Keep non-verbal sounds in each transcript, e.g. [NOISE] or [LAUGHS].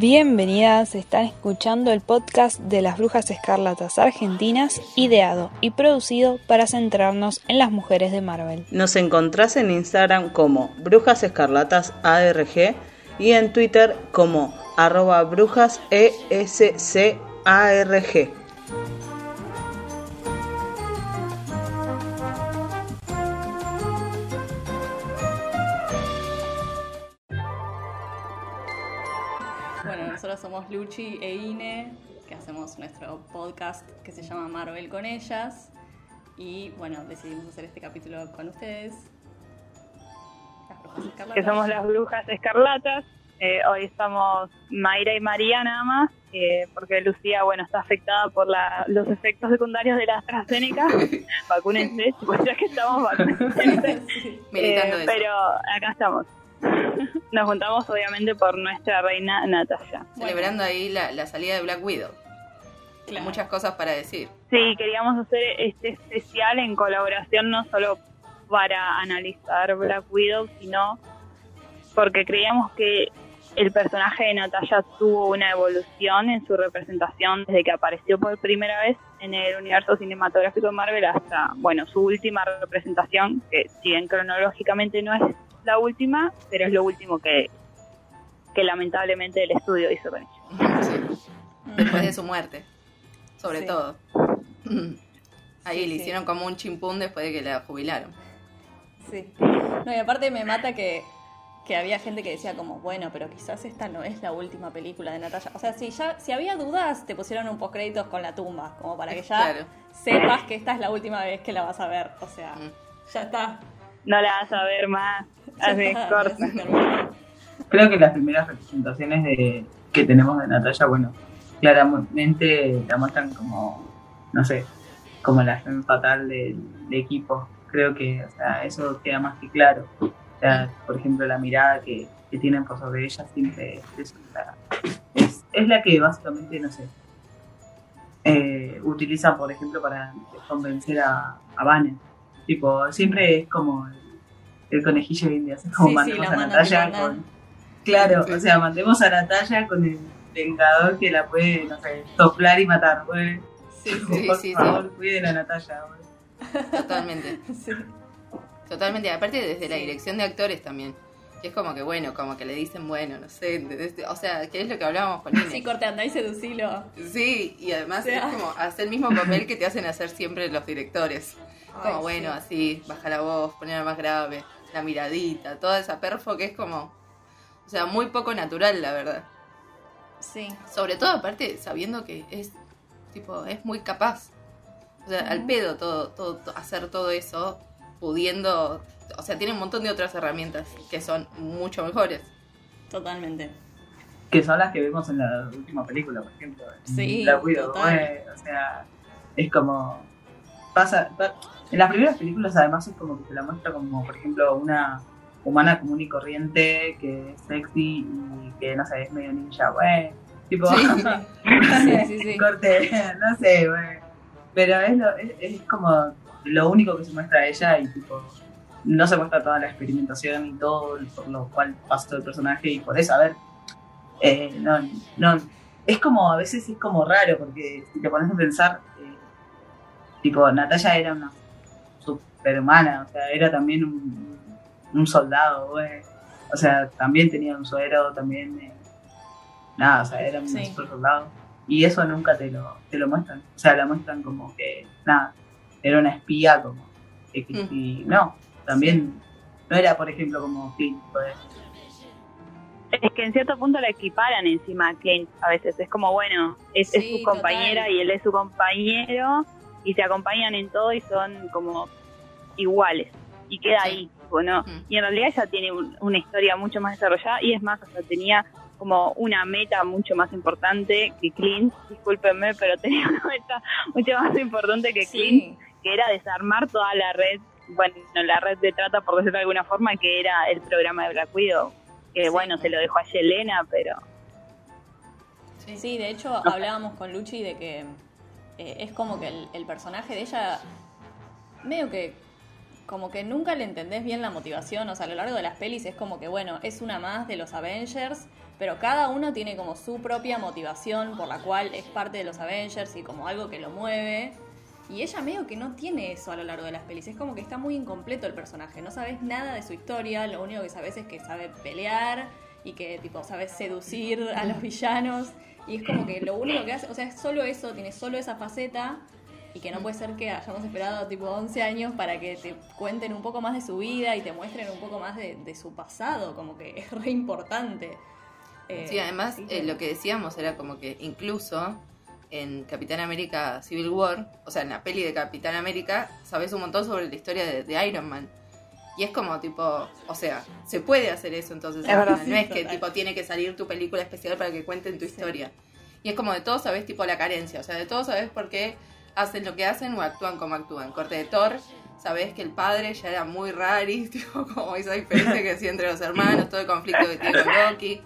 Bienvenidas, están escuchando el podcast de las Brujas Escarlatas Argentinas, ideado y producido para centrarnos en las mujeres de Marvel. Nos encontrás en Instagram como Brujas Escarlatas ARG y en Twitter como arroba brujas ESCARG. Somos Luchi e Ine, que hacemos nuestro podcast que se llama Marvel con ellas. Y bueno, decidimos hacer este capítulo con ustedes. Las Brujas Escarlatas. que somos las brujas escarlatas. Eh, hoy estamos Mayra y María nada más, eh, porque Lucía, bueno, está afectada por la- los efectos secundarios de la AstraZeneca. [LAUGHS] Vacúnense, pues [LAUGHS] ya que estamos. Militando Eh, pero acá estamos. [LAUGHS] Nos juntamos obviamente por nuestra reina Natalia. Celebrando ahí la, la salida de Black Widow. Claro. Muchas cosas para decir. Sí, queríamos hacer este especial en colaboración no solo para analizar Black Widow, sino porque creíamos que el personaje de Natalia tuvo una evolución en su representación desde que apareció por primera vez en el universo cinematográfico de Marvel hasta, bueno, su última representación, que si bien cronológicamente no es la última, pero es lo último que, que lamentablemente el estudio hizo con ella. Sí. Después de su muerte. Sobre Sí. todo. Ahí Sí, le hicieron como un chimpún después de que la jubilaron. Sí. No, y aparte me mata que, que había gente que decía como, bueno, pero quizás esta no es la última película de Natalia. O sea, si ya, si había dudas, te pusieron un postcréditos con la tumba, como para que ya Claro. sepas que esta es la última vez que la vas a ver. O sea, Mm. ya está. No la vas a ver más, así corta. Creo que las primeras representaciones de, que tenemos de Natalia, bueno, claramente la muestran como, no sé, como la femme fatal del, del equipo. Creo que o sea, eso queda más que claro. O sea, por ejemplo, la mirada que, que tienen por sobre ella siempre es, la, es, es la que básicamente, no sé, eh, utilizan, por ejemplo, para convencer a, a Banner. Tipo, siempre es como el, conejillo de indias, es como Sí, sí, mandemos la a Natalia con... Claro, Sí. o sea, mandemos a Natalia con el vengador que la puede, no sé, soplar y matar, güey. Sí, Sí, por sí, sí. favor, cuiden a Natalia, güey. Totalmente. [LAUGHS] sí. Totalmente. Aparte desde la Sí. dirección de actores también. Que es como que bueno, como que le dicen, bueno, no sé, ¿entendés? o sea, que es lo que hablábamos con Sí, Inés. corte, andá y seducilo. Sí, y además O sea. es como hacer el mismo papel que te hacen hacer siempre los directores. Como Ay, bueno, sí. así, baja la voz, ponerla más grave, la miradita, toda esa perfo que es como, o sea, muy poco natural, la verdad. Sí. Sobre todo aparte sabiendo que es, tipo, es muy capaz. O sea, al pedo todo, todo, to- hacer todo eso, pudiendo, o sea, tiene un montón de otras herramientas que son mucho mejores. Totalmente. Que son las que vemos en la última película, por ejemplo. Sí, Black Widow, total. güey. O sea, es como. Pasa. pa- En las primeras películas, además, es como que se la muestra como, por ejemplo, una humana común y corriente que es sexy y que, no sé, es medio ninja, güey. Tipo. [LAUGHS] Sí, sí, sí. corte, no sé, güey. Pero es, lo, es, es como lo único que se muestra a ella y tipo no se muestra toda la experimentación y todo por lo cual pasó el personaje y por eso, a ver, eh, no, no, es como, a veces es como raro porque si te pones a pensar, eh, tipo, Natalia era una superhumana, o sea, era también un, un soldado, güey. O sea, también tenía un suero, también, eh, nada, o sea, era un Sí. super soldado. Y eso nunca te lo, te lo muestran. O sea, la muestran como que, nada, era una espía, como que, que- Mm. y no, también no era, por ejemplo, como Clint, pues, Es que en cierto punto la equiparan encima a Clint a veces. Es como, bueno, es, es su compañera total. y él es su compañero y se acompañan en todo y son como iguales. Y queda ahí, bueno. Mm. Y en realidad ella tiene un- una historia mucho más desarrollada y es más, hasta tenía como una meta mucho más importante que Clint, discúlpenme, pero [LAUGHS] tenía una meta mucho más importante que Clint, Sí. que era desarmar toda la red, bueno, la red de trata, por decirlo de alguna forma, que era el programa de Black Widow. Que Sí. bueno, se lo dejó a Yelena, pero Sí. Sí, de hecho hablábamos con Luchi de que eh, es como que el, personaje de ella medio que como que nunca le entendés bien la motivación, o sea, a lo largo de las pelis es como que bueno, es una más de los Avengers, pero cada uno tiene como su propia motivación por la cual es parte de los Avengers y como algo que lo mueve. Y ella medio que no tiene eso a lo largo de las pelis. Es como que está muy incompleto el personaje. No sabes nada de su historia. Lo único que sabes es que sabe pelear y que tipo sabes seducir a los villanos. Y es como que lo único que hace, o sea, es solo eso, tiene solo esa faceta. Y que no puede ser que hayamos esperado tipo 11 años para que te cuenten un poco más de su vida y te muestren un poco más de, de su pasado. Como que es re importante. Eh, Sí, además sí, eh, lo que decíamos era como que incluso en Capitán América Civil War, o sea, en la peli de Capitán América, sabes un montón sobre la historia de, de Iron Man. Y es como tipo, o sea, se puede hacer eso entonces. Es verdad, no es que total. tipo tiene que salir tu película especial para que cuenten tu historia. Y es como de todos sabes tipo la carencia, o sea, de todos sabes por qué hacen lo que hacen o actúan como actúan. Corte de Thor, sabes que el padre ya era muy rari, [LAUGHS] tipo, como esa diferencia que hacía entre los hermanos, todo el conflicto que tiene con Loki.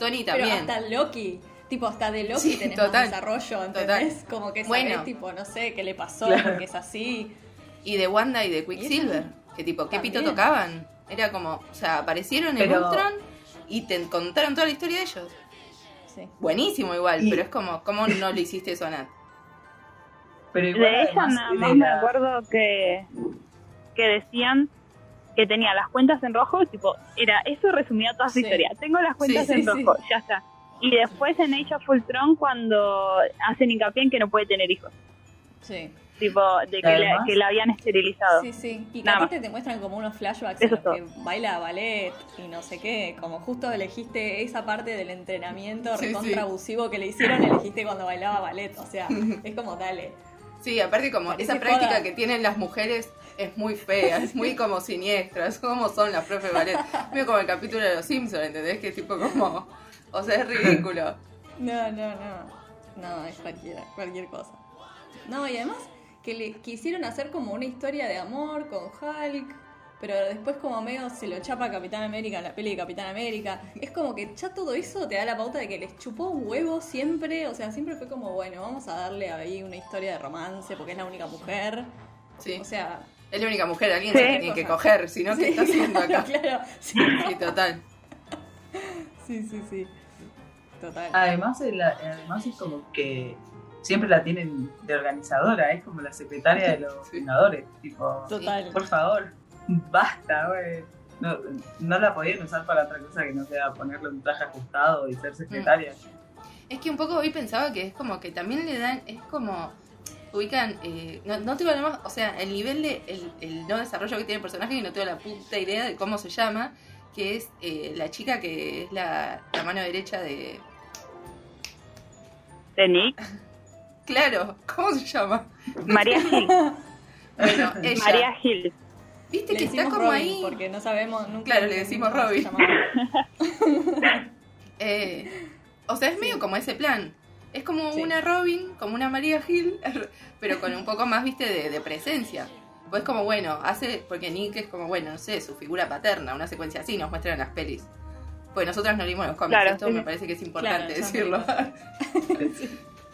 Tony Pero también. hasta Loki, tipo, hasta de Loki Sí, tenés total, más desarrollo, total. ¿entendés? Como que sabés, Bueno. tipo, no sé, qué le pasó, Claro. porque es así. Y de Wanda y de Quicksilver. Que tipo, ¿qué pito tocaban? Era como, o sea, aparecieron en Pero- Ultron y te contaron toda la historia de ellos. Sí. Buenísimo igual, Y- pero es como, ¿cómo no le hiciste eso a Nat? Pero igual, De ella nada más me la- acuerdo que, que decían que tenía las cuentas en rojo, tipo, era, eso resumía toda su Sí. historia. Tengo las cuentas Sí, en sí, rojo, ya está. Y después en Age of Ultron cuando hacen hincapié en que no puede tener hijos. Sí, Tipo, de que, le- Además- que la habían esterilizado. sí, sí. Y Nada aparte te muestran como unos flashbacks en los que baila ballet y no sé qué. Como justo elegiste esa parte del entrenamiento Sí, recontra sí. abusivo que le hicieron, elegiste cuando bailaba ballet. O sea, es como dale. Sí, aparte como Parece esa práctica joda. que tienen las mujeres es muy fea, es muy [LAUGHS] como siniestra, es como son las profes de ballet. Medio como el capítulo de los Simpsons, ¿entendés? Que es tipo como, o sea, es ridículo. No, no, no. No, es cualquiera, cualquier cosa. No, y además que le quisieron hacer como una historia de amor con Hulk, pero después como medio se lo chapa a Capitán América en la peli de Capitán América. Es como que ya todo eso te da la pauta de que les chupó un huevo siempre, o sea, siempre fue como, bueno, vamos a darle ahí una historia de romance porque es la única mujer. Sí, O sea, es la única mujer, alguien Sí. se tiene que coger, si no, ¿qué sí, está haciendo acá? claro, sí, Sí, total. sí, sí, sí. Total. Además, el- además es como que siempre la tienen de organizadora, es como la secretaria de los Sí. fundadores. Tipo, Total. por favor, basta, güey. No, no la podían usar para otra cosa que no sea ponerle un traje ajustado y ser secretaria. Es que un poco hoy pensaba que es como que también le dan, es como, ubican, eh, no, no tengo nada más, o sea, el nivel de, el, el no desarrollo que tiene el personaje y no tengo la puta idea de cómo se llama, que es eh, la chica que es la, la mano derecha de... De Nick, [LAUGHS] Claro, ¿cómo se llama? María [LAUGHS] Gil. Bueno, ella. María Gil. Viste Le que está como Robin ahí. porque no sabemos nunca. Claro, le decimos Robin. [LAUGHS] Eh, o sea, es medio como ese plan. Es como Sí. una Robin, como una María Gil, [LAUGHS] pero con un poco más, viste, de, de presencia. Pues como, bueno, hace, porque Nick es como, bueno, no sé, su figura paterna, una secuencia así, nos muestran en las pelis. Pues nosotros no leímos los cómics, Claro, esto sí. me parece que es importante Claro, decirlo. Ah,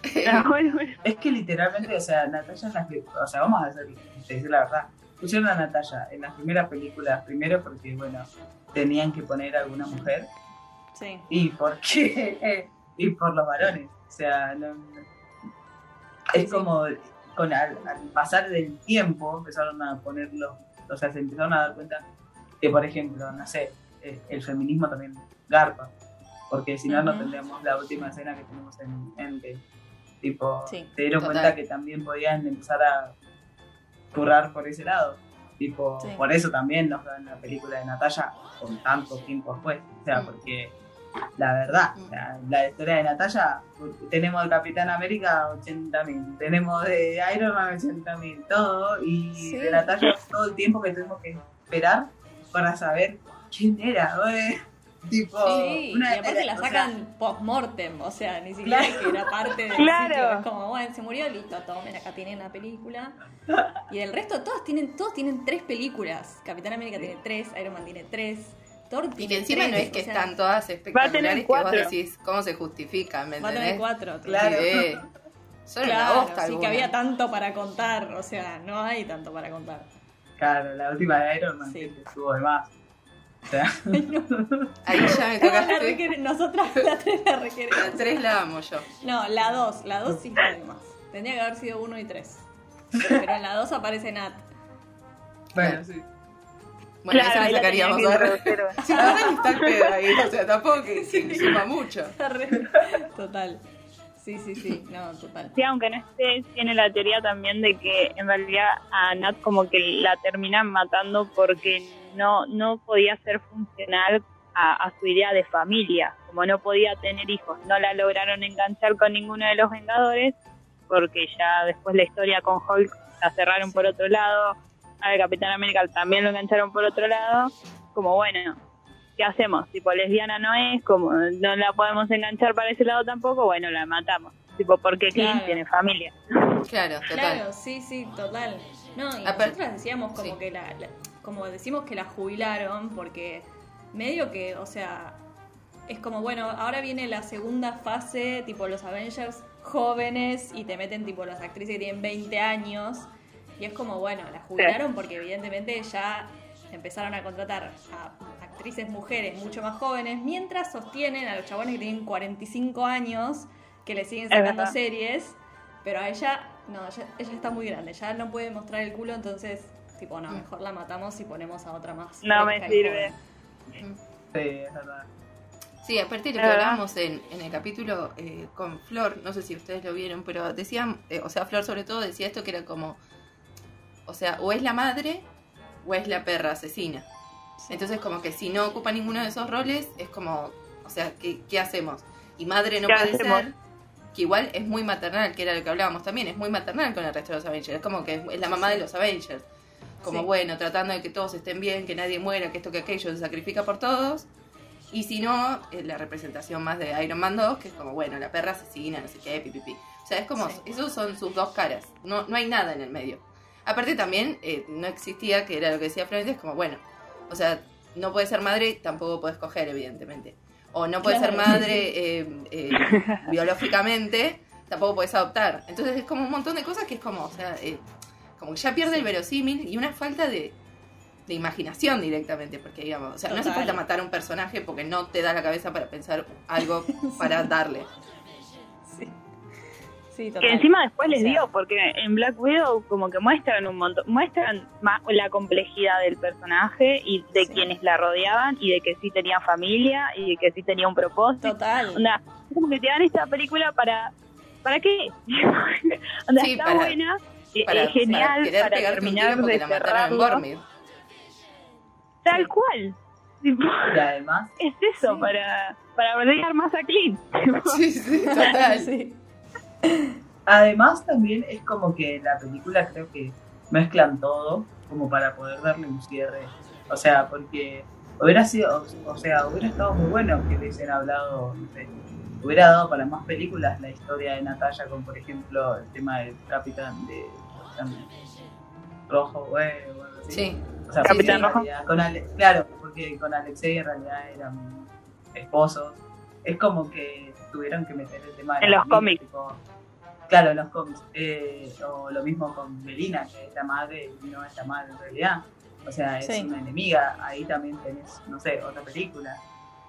[LAUGHS] bueno, bueno. Es que literalmente, o sea, Natalia en las o sea, vamos a hacer, decir la verdad. Pusieron a Natalia en las primeras películas, primero porque, bueno, tenían que poner a alguna mujer Sí. y porque [LAUGHS] y por los varones. O sea, no- no- es Sí. como con al, al pasar del tiempo empezaron a ponerlo, o sea, se empezaron a dar cuenta que, por ejemplo, no sé, eh, el feminismo también garpa, porque si no, no tendríamos la última escena que tenemos en Endgame. Tipo, Sí, se dieron total. cuenta que también podían empezar a currar por ese lado. Tipo, Sí. por eso también nos dan la película de Natalia con tanto tiempo después. O sea, Mm. porque la verdad, Mm. la historia de Natalia, tenemos de Capitán América 80.000, tenemos de Iron Man 80.000, todo, y Sí. de Natalia todo el tiempo que tuvimos que esperar para saber quién era, güey. Tipo, Sí, una- y aparte la o sea, sacan post-mortem, o sea, ni siquiera Claro. que era parte del Claro. sitio. Es como, bueno, se murió, listo, tomen, acá tienen la película. Y el resto, todos tienen, todos tienen tres películas. Capitán América tiene tres, Iron Man tiene tres, Thor Y que encima tres, no es que o sea, están todas Va a tener espectaculares que cuatro. vos decís, ¿cómo se justifican? ¿Me Va a tener entendés? cuatro. Claro. Sí. Son una Claro, bosta sí, que había tanto para contar, o sea, no hay tanto para contar. Claro, la última de Iron Man Sí. que estuvo de más. [LAUGHS] Ahí ya me la tocaste. requere- Nosotras [LAUGHS] la tres la requeremos. La 3 la amo yo. No, la 2, la 2 sí está de más. Tendría que haber sido 1 y 3. Pero en la 2 aparece Nat. bueno, sí. Bueno, Claro, le la sacaríamos ahora. Si [LAUGHS] no, está el pedo ahí. O sea, tampoco que se suma mucho. Total. Sí, sí, sí. No, total. Sí, aunque no esté, tiene la teoría también de que en realidad a Nat como que la terminan matando porque no, no podía ser funcional a, a su idea de familia. Como no podía tener hijos, no la lograron enganchar con ninguno de los Vengadores porque ya después la historia con Hulk la cerraron por otro lado, al Capitán América también lo engancharon por otro lado. Como bueno, ¿qué hacemos? Tipo, lesbiana no es, como no la podemos enganchar para ese lado tampoco, bueno, la matamos. Tipo, porque Clint Claro. tiene familia. Claro, total. Claro, sí, sí, total. No, y Apar- nosotras decíamos como sí. que la, la- como decimos que la jubilaron porque medio que, o sea, es como bueno, ahora viene la segunda fase, tipo los Avengers jóvenes y te meten tipo las actrices que tienen 20 años y es como bueno, la jubilaron porque evidentemente ya empezaron a contratar a actrices mujeres mucho más jóvenes mientras sostienen a los chabones que tienen 45 años que le siguen sacando series, pero a ella no, ella, ella está muy grande, ya no puede mostrar el culo, entonces tipo, no, mejor la matamos y ponemos a otra más. No me sirve. Sí, es verdad. Sí, aparte de lo que hablábamos en, en el capítulo eh, con Flor, no sé si ustedes lo vieron, pero decían, eh, o sea, Flor sobre todo decía esto que era como, o sea, o es la madre o es la perra asesina. Sí. Entonces como que si no ocupa ninguno de esos roles, es como, o sea, ¿qué, qué hacemos? Y madre no ¿Qué puede hacemos? ser, que igual es muy maternal, que era lo que hablábamos también, es muy maternal con el resto de los Avengers, es como que es, es la mamá de los Avengers. Como Sí. bueno, tratando de que todos estén bien, que nadie muera, que esto que aquello, se sacrifica por todos. Y si no, eh, la representación más de Iron Man 2, que es como, bueno, la perra asesina, no sé qué, pipipi. O sea, es como, Sí. esos son sus dos caras, no, no hay nada en el medio. Aparte también, eh, no existía, que era lo que decía Florencia, es como, bueno, o sea, no puedes ser madre, tampoco puedes coger, evidentemente. O no puedes ser madre eh, eh, [LAUGHS] biológicamente, tampoco puedes adoptar. Entonces es como un montón de cosas que es como, o sea, eh, como que ya pierde el verosímil y una falta de, de imaginación directamente, porque digamos, o sea, no hace falta matar a un personaje porque no te da la cabeza para pensar algo para [LAUGHS] darle. Sí. Sí, total. Que encima después O les sea, dio, porque en Black Widow como que muestran un montón, muestran más la complejidad del personaje y de Sí. quienes la rodeaban y de que sí tenía familia y de que sí tenía un propósito. Total. Onda, como que te dan esta película para... ¿Para qué? [LAUGHS] Onda, Sí, está para- buena, Para, es genial para terminar de la en. Tal Sí. cual. Y además, [LAUGHS] es eso, Sí. para, para odiar más a Clint. Sí, sí, total. [LAUGHS] Sí. Además también es como que la película creo que mezclan todo como para poder darle un cierre. O sea, porque hubiera sido, o, sea, hubiera estado muy bueno que hubiesen hablado, no sé, hubiera dado para más películas la historia de Natalia con, por ejemplo, el tema del capitán de Capitán Rojo, güey, así. Sí. O sea, Capitán Rojo. realidad, Con Ale- claro, porque con Alexei en realidad eran esposos. Es como que tuvieron que meter el tema de En los cómics. tipo- claro, en los cómics. Eh, o lo mismo con Melina, que es la madre y no es la madre en realidad. O sea, es Sí. una enemiga. Ahí también tenés, no sé, otra película.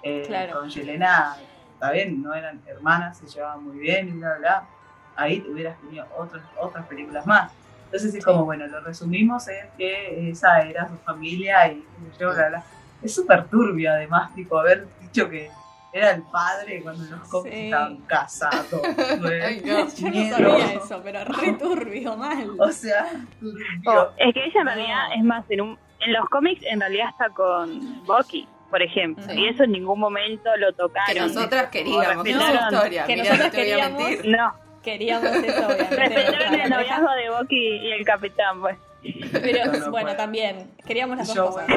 Eh, Claro. Con Yelena, está bien, no eran hermanas, se llevaban muy bien y bla, bla, bla. Ahí hubieras tenido otras, otras películas más. Entonces es como, bueno, lo resumimos en que esa era su familia y yo, bla, bla. Es súper turbio además, tipo, haber dicho que era el padre cuando los cómics Sí. estaban casados. [LAUGHS] Ay, no. Yo no sabía eso, pero re turbio, mal. O sea, turbio. Es que ella en No. realidad, es más, en, un, en los cómics en realidad está con Bucky, por ejemplo. Sí. Y eso en ningún momento lo tocaron. Que nosotras queríamos, respetaron- historia. que Mirá, nosotras no queríamos- mentir. No, Queríamos eso, obviamente. [LAUGHS] respetaron el noviazgo de Bucky y el capitán, pues. Pero No, no bueno, puede. también, queríamos las dos Yo, cosas.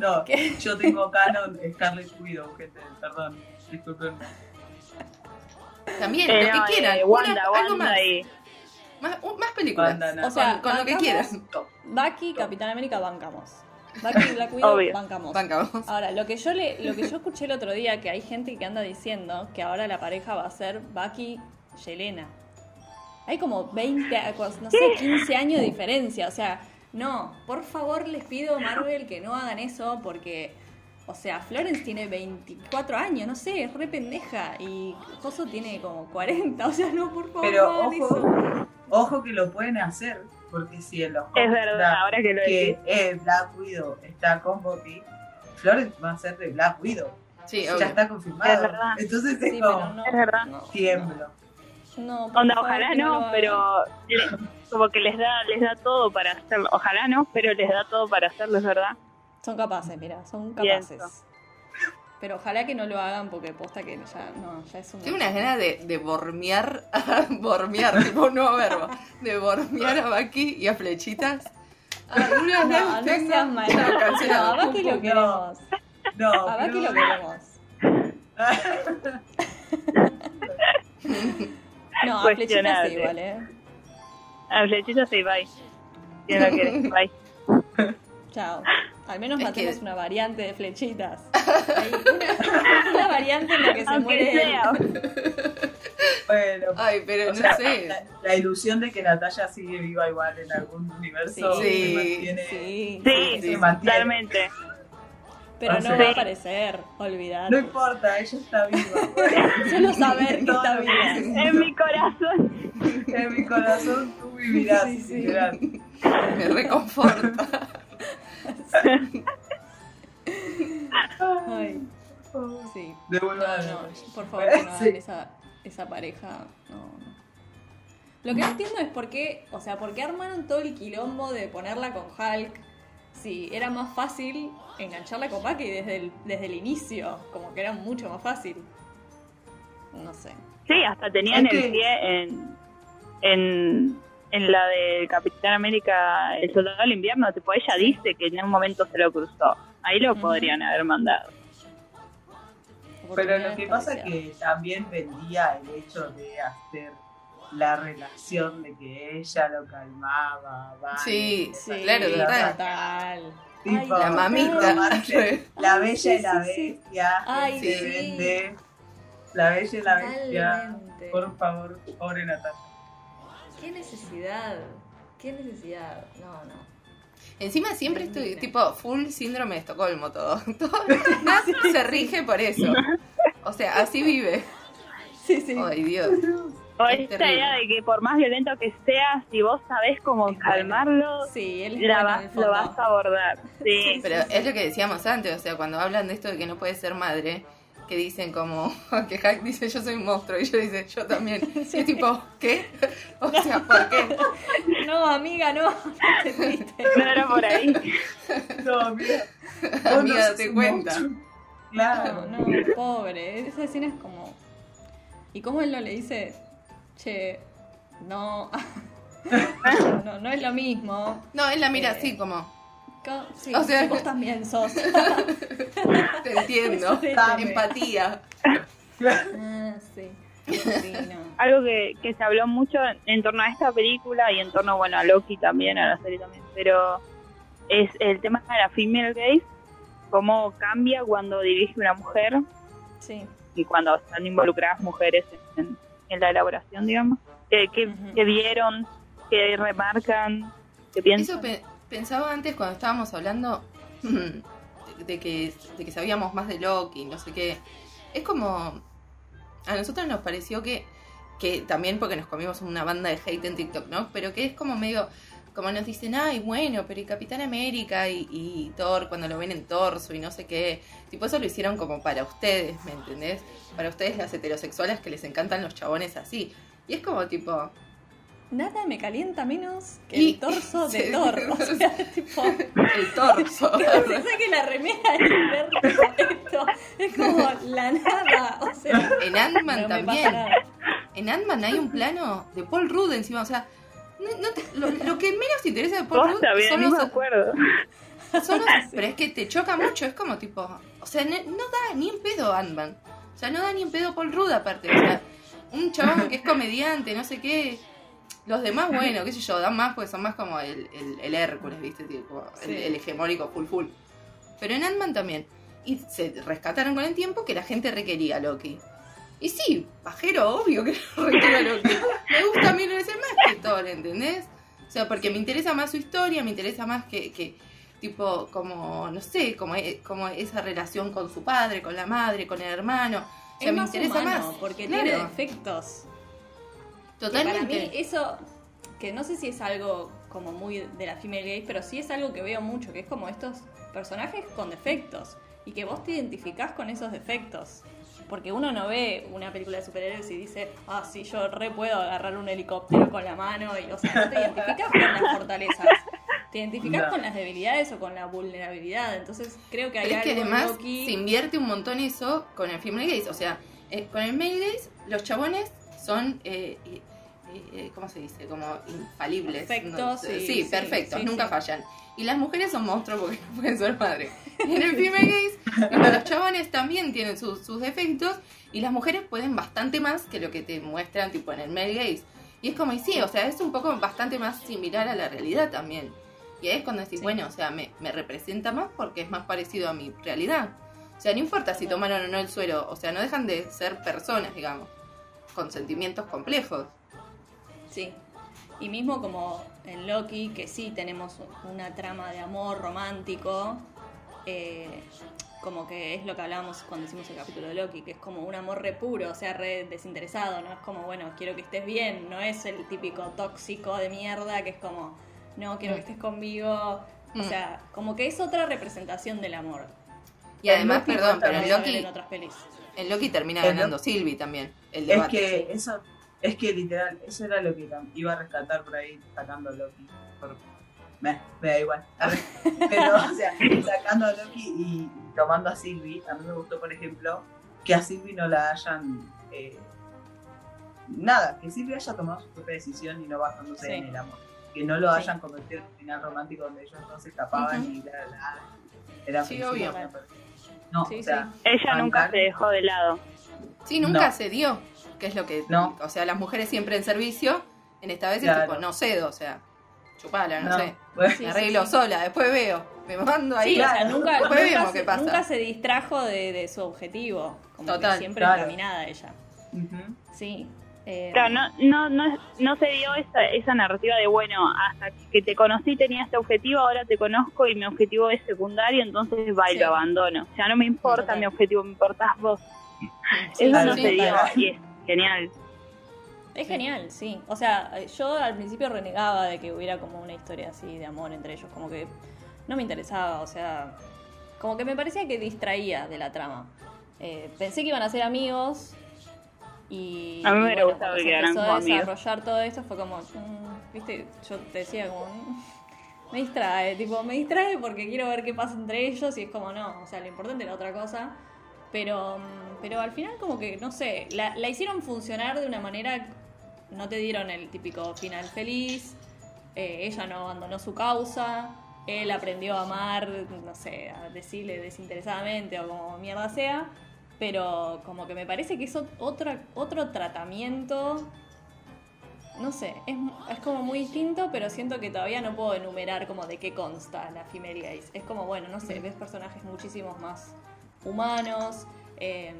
No, [LAUGHS] ¿Qué? yo tengo canon Scarlet Widow, gente, perdón. Disculpen. También, Eh, lo no, que quieran. eh, una- Wanda, algo Wanda más. y... Más, un- más películas. Wanda, no. O sea, con, con lo que quieras. Bucky, Capitán América, bancamos. Bucky y Black Widow, bancamos. Bancamos. Ahora, lo que yo le, lo que yo escuché el otro día, que hay gente que anda diciendo que ahora la pareja va a ser Bucky Yelena. Hay como 20, a- no sé, 15 años de diferencia. O sea, no, por favor les pido Marvel que no hagan eso porque, o sea, Florence tiene 24 años, no sé, es re pendeja. Y Joso tiene como 40, o sea, no, por favor, Pero no hagan ojo, eso. ojo que lo pueden hacer, porque si en los Es verdad, ahora que lo que eh, Black Widow está con Bucky, Florence va a ser de Black Widow. Sí, ya obvio. está confirmado. Es verdad. Entonces es Sí, como pero no. Es verdad. No, tiemblo. no, Onda, ojalá no, pero [LAUGHS] como que les da, les da todo para hacerlo. Ojalá no, pero les da todo para hacerlo, es verdad. Son capaces, mira, son Pienso. capaces. Pero ojalá que no lo hagan porque posta que ya, no, ya es un... Tengo unas ganas de, de bormear, [LAUGHS] bormear, tipo un nuevo verbo, de bormear a Baki y a Flechitas. Algunas No, no tengo. seas mal. Ya lo No, a Baki lo queremos. No, A Baki lo queremos. [LAUGHS] No, a flechitas sí, igual, ¿eh? A flechita sí, bye. Si no quieres, [LAUGHS] bye. Chao. Al menos Es matemos que- una variante de flechitas. Hay una, una variante en la que se Aunque muere sea. Bueno, Ay, pero no sea, sé. La, la ilusión de que Natalia sigue viva igual en algún universo Sí. se mantiene. Sí, Sí, se mantiene. totalmente. Pero O no va a aparecer, olvidate. No importa, ella está viva. [LAUGHS] Solo saber que está lo viva. En mi corazón. En mi corazón tú vivirás. Sí, sí. literal. Me reconforta. Ay, sí. No, a no, por favor, que no [LAUGHS] Sí. hagan esa, esa pareja. No, no. Lo que no entiendo es por qué, o sea, por qué armaron todo el quilombo de ponerla con Hulk si era más fácil engancharla con Bucky desde el, desde el inicio, como que era mucho más fácil. No sé. Sí, hasta tenían el pie en, en, en la de Capitán América, el soldado del invierno. Tipo, ella dice que en un momento se lo cruzó. Ahí lo podrían haber mandado. Pero lo que pasa es que también vendía el hecho de hacer la relación de que ella lo calmaba. vale, Sí, Sí, claro, total. total. Tipo, Ay, La mamita. [LAUGHS] La bella sí, y la sí, bestia. Ay, sí. vende. La bella y la bestia. Por favor, pobre Natalia. ¿Qué necesidad? ¿Qué necesidad? No, no. Encima siempre estoy tipo full síndrome de Estocolmo todo. [LAUGHS] todo [LAUGHS] se rige por eso. O sea, así vive. Sí, sí. Ay, Dios. O Es esta terrible. idea de que por más violento que sea, si vos sabés cómo Es bueno. calmarlo, Sí, él la vas- lo vas a abordar. Sí. Pero es lo que decíamos antes, o sea, cuando hablan de esto de que no puede ser madre, que dicen como [LAUGHS] que Hack dice yo soy un monstruo y ella dice yo también. [LAUGHS] Y es tipo, ¿qué? [LAUGHS] O sea, ¿por qué? No, amiga, no. No era por ahí. No, mira. vos Amiga, no date cuenta. monstruo. Claro. No, no, pobre. Esa escena es como. ¿Y cómo él no le dice, che, no. [LAUGHS] no, no es lo mismo. No, él la mira Eh. así como, Sí, O sea- vos también sos. [LAUGHS] te entiendo, [LAUGHS] empatía. Ah, sí. Sí, no. Algo que, que se habló mucho en torno a esta película y en torno, bueno, a Loki también, a la serie también, pero es el tema de la female gaze, cómo cambia cuando dirige una mujer Sí. y cuando están involucradas mujeres en, en la elaboración, digamos. ¿Qué, qué- Ujú. qué vieron? ¿Qué remarcan? ¿Qué piensan? Eso pe- pensaba antes cuando estábamos hablando de, de que, de que sabíamos más de Loki, no sé qué. Es como. A nosotros nos pareció que. Que también porque nos comimos una banda de hate en TikTok, ¿no? Pero que es como medio. Como nos dicen, ay, bueno, pero y Capitán América y, y Thor cuando lo ven en torso y no sé qué. Tipo, eso lo hicieron como para ustedes, ¿me entendés? Para ustedes las heterosexuales que les encantan los chabones así. Y es como tipo. Nada me calienta menos que Y- el torso de [LAUGHS] sí. Thor. O sea, tipo. [LAUGHS] El torso. [LAUGHS] Se saque la remera y ver esto. Es como la nada. O sea, En Ant-Man no también. En Ant-Man hay un plano de Paul Rudd encima, o sea, no- no te- lo, lo que menos te interesa de Paul Rudd también, son ni me los, acuerdo. [LAUGHS] son los- [LAUGHS] pero es que te choca mucho, es como tipo, o sea, no, da ni en pedo Ant-Man, o sea, no da ni en pedo Paul Rudd aparte, o sea, un chabón que es comediante, no sé qué, los demás, bueno, qué sé yo, dan más porque son más como el, el, el Hércules, viste, tipo, el, Sí. el hegemónico full full, pero en Ant-Man también, y se rescataron con el tiempo que la gente requería a Loki. Y sí, pajero, obvio que [LAUGHS] lo a. Me gusta mil veces más que Thor, ¿entendés? O sea, porque me interesa más su historia, me interesa más que, que tipo como, no sé, como, e- como esa relación con su padre, con la madre, con el hermano. O sea, es me más interesa humano, más. porque Claro, tiene defectos. Totalmente. Para mí eso, que no sé si es algo como muy de la female gaze, pero sí es algo que veo mucho, que es como estos personajes con defectos y que vos te identificás con esos defectos. Porque uno no ve una película de superhéroes y dice, ah, sí, yo re puedo agarrar un helicóptero con la mano. Y, o sea, no te identificás con las fortalezas. Te identificás No. con las debilidades o con la vulnerabilidad. Entonces creo que hay Pero es que algo además Loki- se invierte un montón eso con el female gaze. O sea, eh, con el male gaze, los chabones son, eh, eh, ¿cómo se dice? Como infalibles. Perfectos, No, sí, sí, sí, perfectos, sí, nunca fallan. Y las mujeres son monstruos porque [LAUGHS] no pueden ser madres. [LAUGHS] En el female gaze, tipo, los chabones también tienen sus, sus defectos y las mujeres pueden bastante más que lo que te muestran tipo en el male gaze. Y es como, y sí, o sea, es un poco bastante más similar a la realidad también. Y ahí es cuando decís, Sí. bueno, o sea, me, me representa más porque es más parecido a mi realidad. O sea, no importa si tomaron o no el suelo, o sea, no dejan de ser personas, digamos, con sentimientos complejos. Sí. Y mismo como en Loki, que sí tenemos una trama de amor romántico, eh, como que es lo que hablábamos cuando hicimos el capítulo de Loki, que es como un amor re puro, o sea, re desinteresado, no es como, bueno, quiero que estés bien, no es el típico tóxico de mierda que es como, no, quiero que estés conmigo, o Mm. sea, como que es otra representación del amor. Y además, Loki perdón, pero en Loki, en otras pelis. en Loki termina ganando Loki- Sylvie también, el Es que eso, es que literal, eso era lo que iba a rescatar por ahí sacando a Loki. Por, me, me da igual. Pero, o sea, [LAUGHS] sacando a Loki y tomando a Sylvie, a mí me gustó, por ejemplo, que a Sylvie no la hayan. eh, nada, que Sylvie haya tomado su propia decisión y no basándose Sí. en el amor. Que no lo Sí. hayan convertido en un final romántico donde ellos no se escapaban y bla, bla. Era Sí, obvio. No, Sí, o sea, Ella nunca se dejó de lado. Sí, nunca No. se dio, que es lo que... No. O sea, las mujeres siempre en servicio, en esta vez es tipo, no cedo, o sea, chupala, no, no, sé. [LAUGHS] bueno, Sí, Me sí, arreglo sí. sola, después veo, me mando ahí. Sí, o sea, claro. nunca, Después nunca vemos se, qué pasa. nunca se distrajo de, de su objetivo. Como Total, que siempre claro. encaminada ella. ujú. Sí. eh, Claro, no, no, no, no se dio esa, esa narrativa de, bueno, hasta que te conocí tenía este objetivo, ahora te conozco y mi objetivo es secundario, entonces va y Sí. lo abandono. O sea, no me importa Total. mi objetivo, me importas vos. sí, Eso sí, no sí, se dio y es genial. Es genial, sí. O sea, yo al principio renegaba de que hubiera como una historia así de amor entre ellos. Como que no me interesaba, o sea, como que me parecía que distraía de la trama. Eh, pensé que iban a ser amigos y... A mí me hubiera bueno, gustado que quedaran como amigos. desarrollar todo esto fue como, mm, viste, yo te decía como... mm, Me distrae, tipo, me distrae porque quiero ver qué pasa entre ellos y es como no, o sea, lo importante era otra cosa. Pero, mm, pero al final como que, no sé, la, hicieron funcionar de una manera, no te dieron el típico final feliz, eh, ella no abandonó su causa, él aprendió a amar, no sé, a decirle desinteresadamente o como mierda sea, pero como que me parece que es ot- otra, otro tratamiento, no sé, es, es como muy distinto, pero siento que todavía no puedo enumerar como de qué consta la female gaze. Es como, bueno, no sé, ves personajes muchísimos más humanos, eh,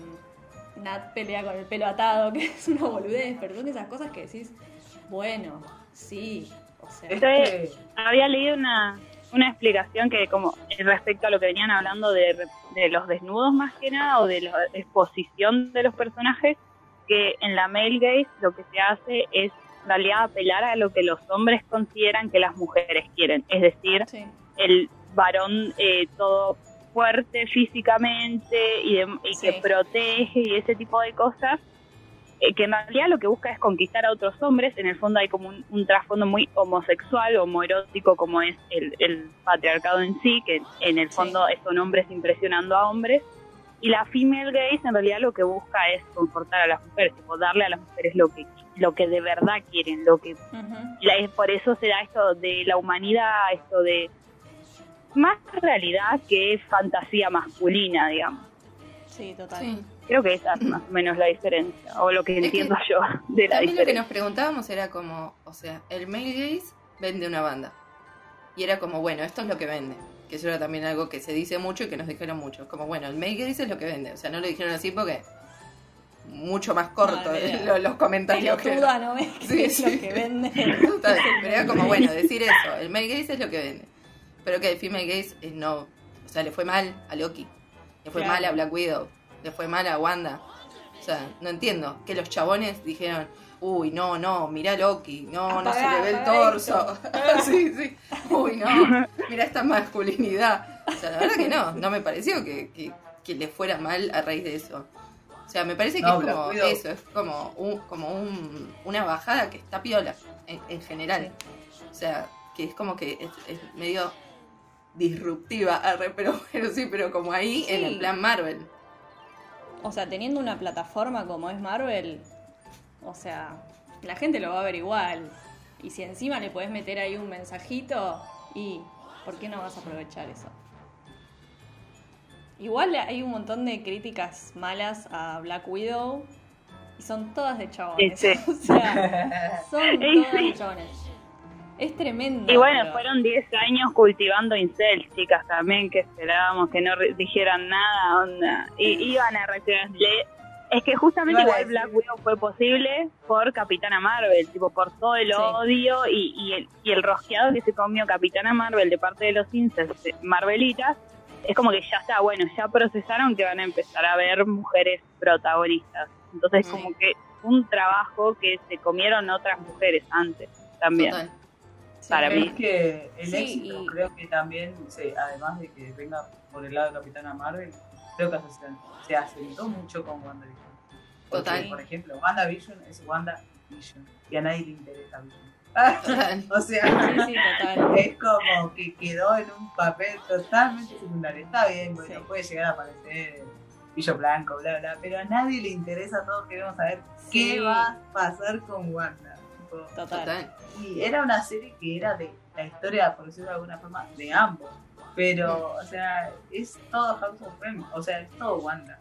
Nat pelea con el pelo atado, [LAUGHS] que es una boludez, pero son esas cosas que decís, bueno, sí, o sea... Había leído una, una explicación que como respecto a lo que venían hablando de, de los desnudos más que nada o de la exposición de los personajes, que en la male gaze lo que se hace es en realidad apelar a lo que los hombres consideran que las mujeres quieren, es decir, Sí, el varón eh, todo fuerte físicamente y, de- y Sí. que protege y ese tipo de cosas, eh, que en realidad lo que busca es conquistar a otros hombres, en el fondo hay como un, un trasfondo muy homosexual, homoerótico como es el, el patriarcado en sí, que en el Sí. fondo son hombres impresionando a hombres, y la female gaze en realidad lo que busca es confortar a las mujeres, tipo darle a las mujeres lo que lo que de verdad quieren, lo que ujú, la- por eso se da esto de la humanidad, esto de más realidad que fantasía masculina, digamos. sí, total. Sí. Creo que esa es más o menos la diferencia, o lo que Es que entiendo yo de la También lo que nos preguntábamos era como, o sea, el male gaze vende una banda. Y era como, bueno, esto es lo que vende. Que eso era también algo que se dice mucho y que nos dijeron mucho. Como, bueno, el male gaze es lo que vende. O sea, no lo dijeron así porque mucho más corto idea. los, los comentarios que... ¿no ves? [LAUGHS] Que Sí, es sí. lo que vende. Total, pero era como, bueno, decir eso, el male gaze es lo que vende. Pero que el Female Gaze eh, no. O sea, le fue mal a Loki. Le fue Claro. mal a Black Widow. Le fue mal a Wanda. O sea, no entiendo. Que los chabones dijeron, uy, no, no, mirá Loki. No, no se le ve el torso. [LAUGHS] sí, sí. Uy, no, mira esta masculinidad. O sea, la verdad que no. No me pareció que, que, que le fuera mal a raíz de eso. O sea, me parece que No, es Black como Widow. eso, es como, un, como un, una bajada que está piola en, en general. O sea, que es como que es, es medio disruptiva, arre, pero, [LAUGHS] pero sí, pero como ahí en el plan Marvel. O sea, teniendo una plataforma como es Marvel, o sea, la gente lo va a ver igual. Y si encima le podés meter ahí un mensajito, y ¿por qué no vas a aprovechar eso? Igual hay un montón de críticas malas a Black Widow y son todas de chabones. Sí, [LAUGHS] o sea, son [LAUGHS] todas de chabones. Es tremendo. Y bueno, pero- fueron 10 años cultivando incels, chicas, también, que esperábamos que no dijeran nada, onda. Y iban a reaccionar. Le- Es que justamente igual Black Widow fue posible por Capitana Marvel, tipo por todo el Sí. odio y, y el, y el rosqueado que se comió Capitana Marvel de parte de los incels Marvelitas. Es como que ya está, bueno, ya procesaron que van a empezar a ver mujeres protagonistas. Entonces, Sí. como que un trabajo que se comieron otras mujeres antes también. Total. Sí, para mí. que el Sí, éxito, y- creo que también, se- además de que venga por el lado de Capitana Marvel, creo que se, se asentó mucho con WandaVision. Porque, Total. Por ejemplo, WandaVision es WandaVision y a nadie le interesa Vision. Total. [LAUGHS] o sea, Sí, sí, total. es como que quedó en un papel totalmente secundario. Está bien, bueno, Sí. puede llegar a aparecer Pillo Blanco, bla, bla, pero a nadie le interesa, todos queremos saber Sí. qué va a pasar con Wanda. Total. Total. y era una serie que era de la historia, por decirlo de alguna forma, de ambos. Pero, o sea, es todo House of M, o sea, es todo Wanda.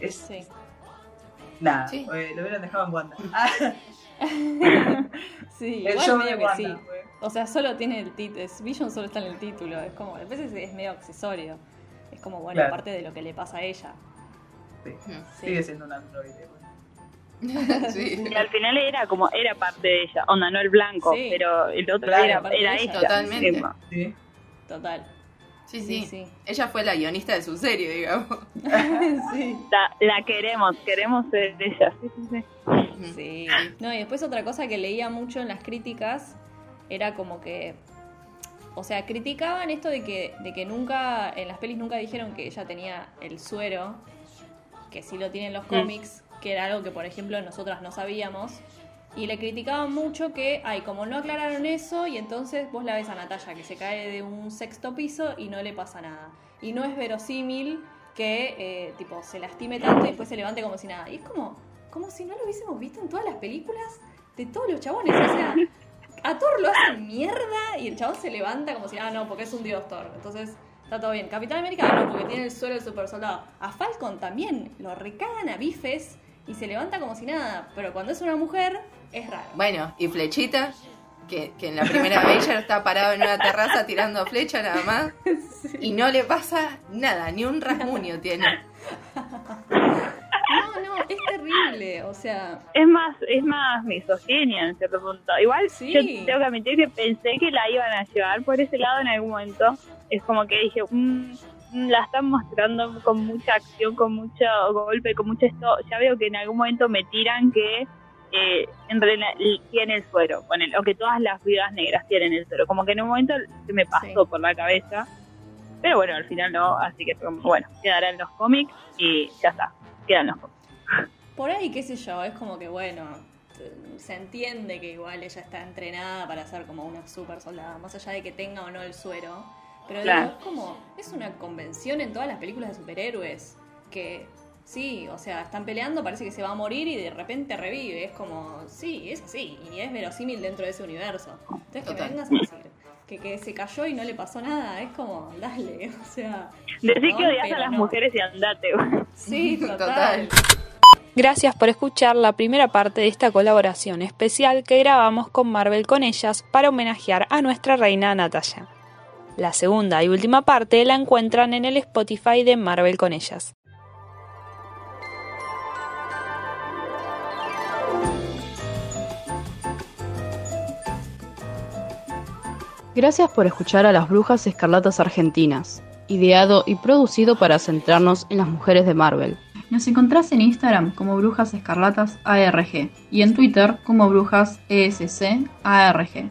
Es Sí. nada, Sí. eh, lo hubieran dejado en Wanda. Ah, [LAUGHS] Sí, el igual medio que Wanda. sí. O sea, solo tiene el título. Vision solo está en el título. Es como, a veces es medio accesorio. Es como, bueno, Claro. parte de lo que le pasa a ella. Sí, Sí. Sigue siendo un androide. [LAUGHS] sí. Y al final era como, era parte de ella, onda, no el blanco, Sí. pero el otro Claro, era, era de ella. ella. Totalmente. Sí, Sí. Total. Sí, Sí. Ella fue la guionista de su serie, digamos. [LAUGHS] sí. La, la queremos, queremos ser ella. Sí, sí, sí. Sí. No, y después otra cosa que leía mucho en las críticas era como que. O sea, criticaban esto de que, de que nunca, en las pelis nunca dijeron que ella tenía el suero, que sí lo tienen los cómics, que era algo que, por ejemplo, nosotras no sabíamos. Y le criticaban mucho que, ay, como no aclararon eso, y entonces vos la ves a Natalia que se cae de un sexto piso y no le pasa nada. Y no es verosímil que, eh, tipo, se lastime tanto y después se levante como si nada. Y es como, como si no lo hubiésemos visto en todas las películas de todos los chabones. O sea, a Thor lo hacen mierda y el chabón se levanta como si, ah, no, porque es un dios Thor. Entonces, está todo bien. Capitán América no, porque tiene el suelo del super soldado. A Falcon también lo recagan a bifes y se levanta como si nada. Pero cuando es una mujer, es raro. Bueno, y Flechita, que, que en la primera Avenger está parado en una terraza tirando flecha nada más. [LAUGHS] Y no le pasa nada, ni un rasguño tiene. No, no, es terrible. O sea, Es más, es más misoginia en cierto punto. Igual Sí. yo tengo que admitir que pensé que la iban a llevar por ese lado en algún momento. Es como que dije, "Mm, mm, la están mostrando con mucha acción, con mucho golpe, con mucho esto. Ya veo que en algún momento me tiran que eh, en tiene el suero, ponele, o que todas las viudas negras tienen el suero. Como que en un momento se me pasó Sí. por la cabeza. Pero bueno, al final no, así que bueno, quedará en los cómics y ya está, quedan los cómics. por ahí, qué sé yo, es como que, bueno, se entiende que igual ella está entrenada para ser como una super soldada, más allá de que tenga o no el suero. Pero digo, es como, es una convención en todas las películas de superhéroes, que sí, o sea, están peleando, parece que se va a morir y de repente revive. Es como, sí, es así, y es verosímil dentro de ese universo. Entonces que me vengas a decir que, que se cayó y no le pasó nada, es como, dale, [LAUGHS] o sea... Decí no, que odias a las no. mujeres y andate, güey. Sí, [LAUGHS] total. Total. Gracias por escuchar la primera parte de esta colaboración especial que grabamos con Marvel con ellas para homenajear a nuestra reina Natalia. La segunda y última parte la encuentran en el Spotify de Marvel con ellas. Gracias por escuchar a las Brujas Escarlatas Argentinas, ideado y producido para centrarnos en las mujeres de Marvel. Nos encontrás en Instagram como Brujas Escarlatas ARG y en Twitter como Brujas ESC ARG.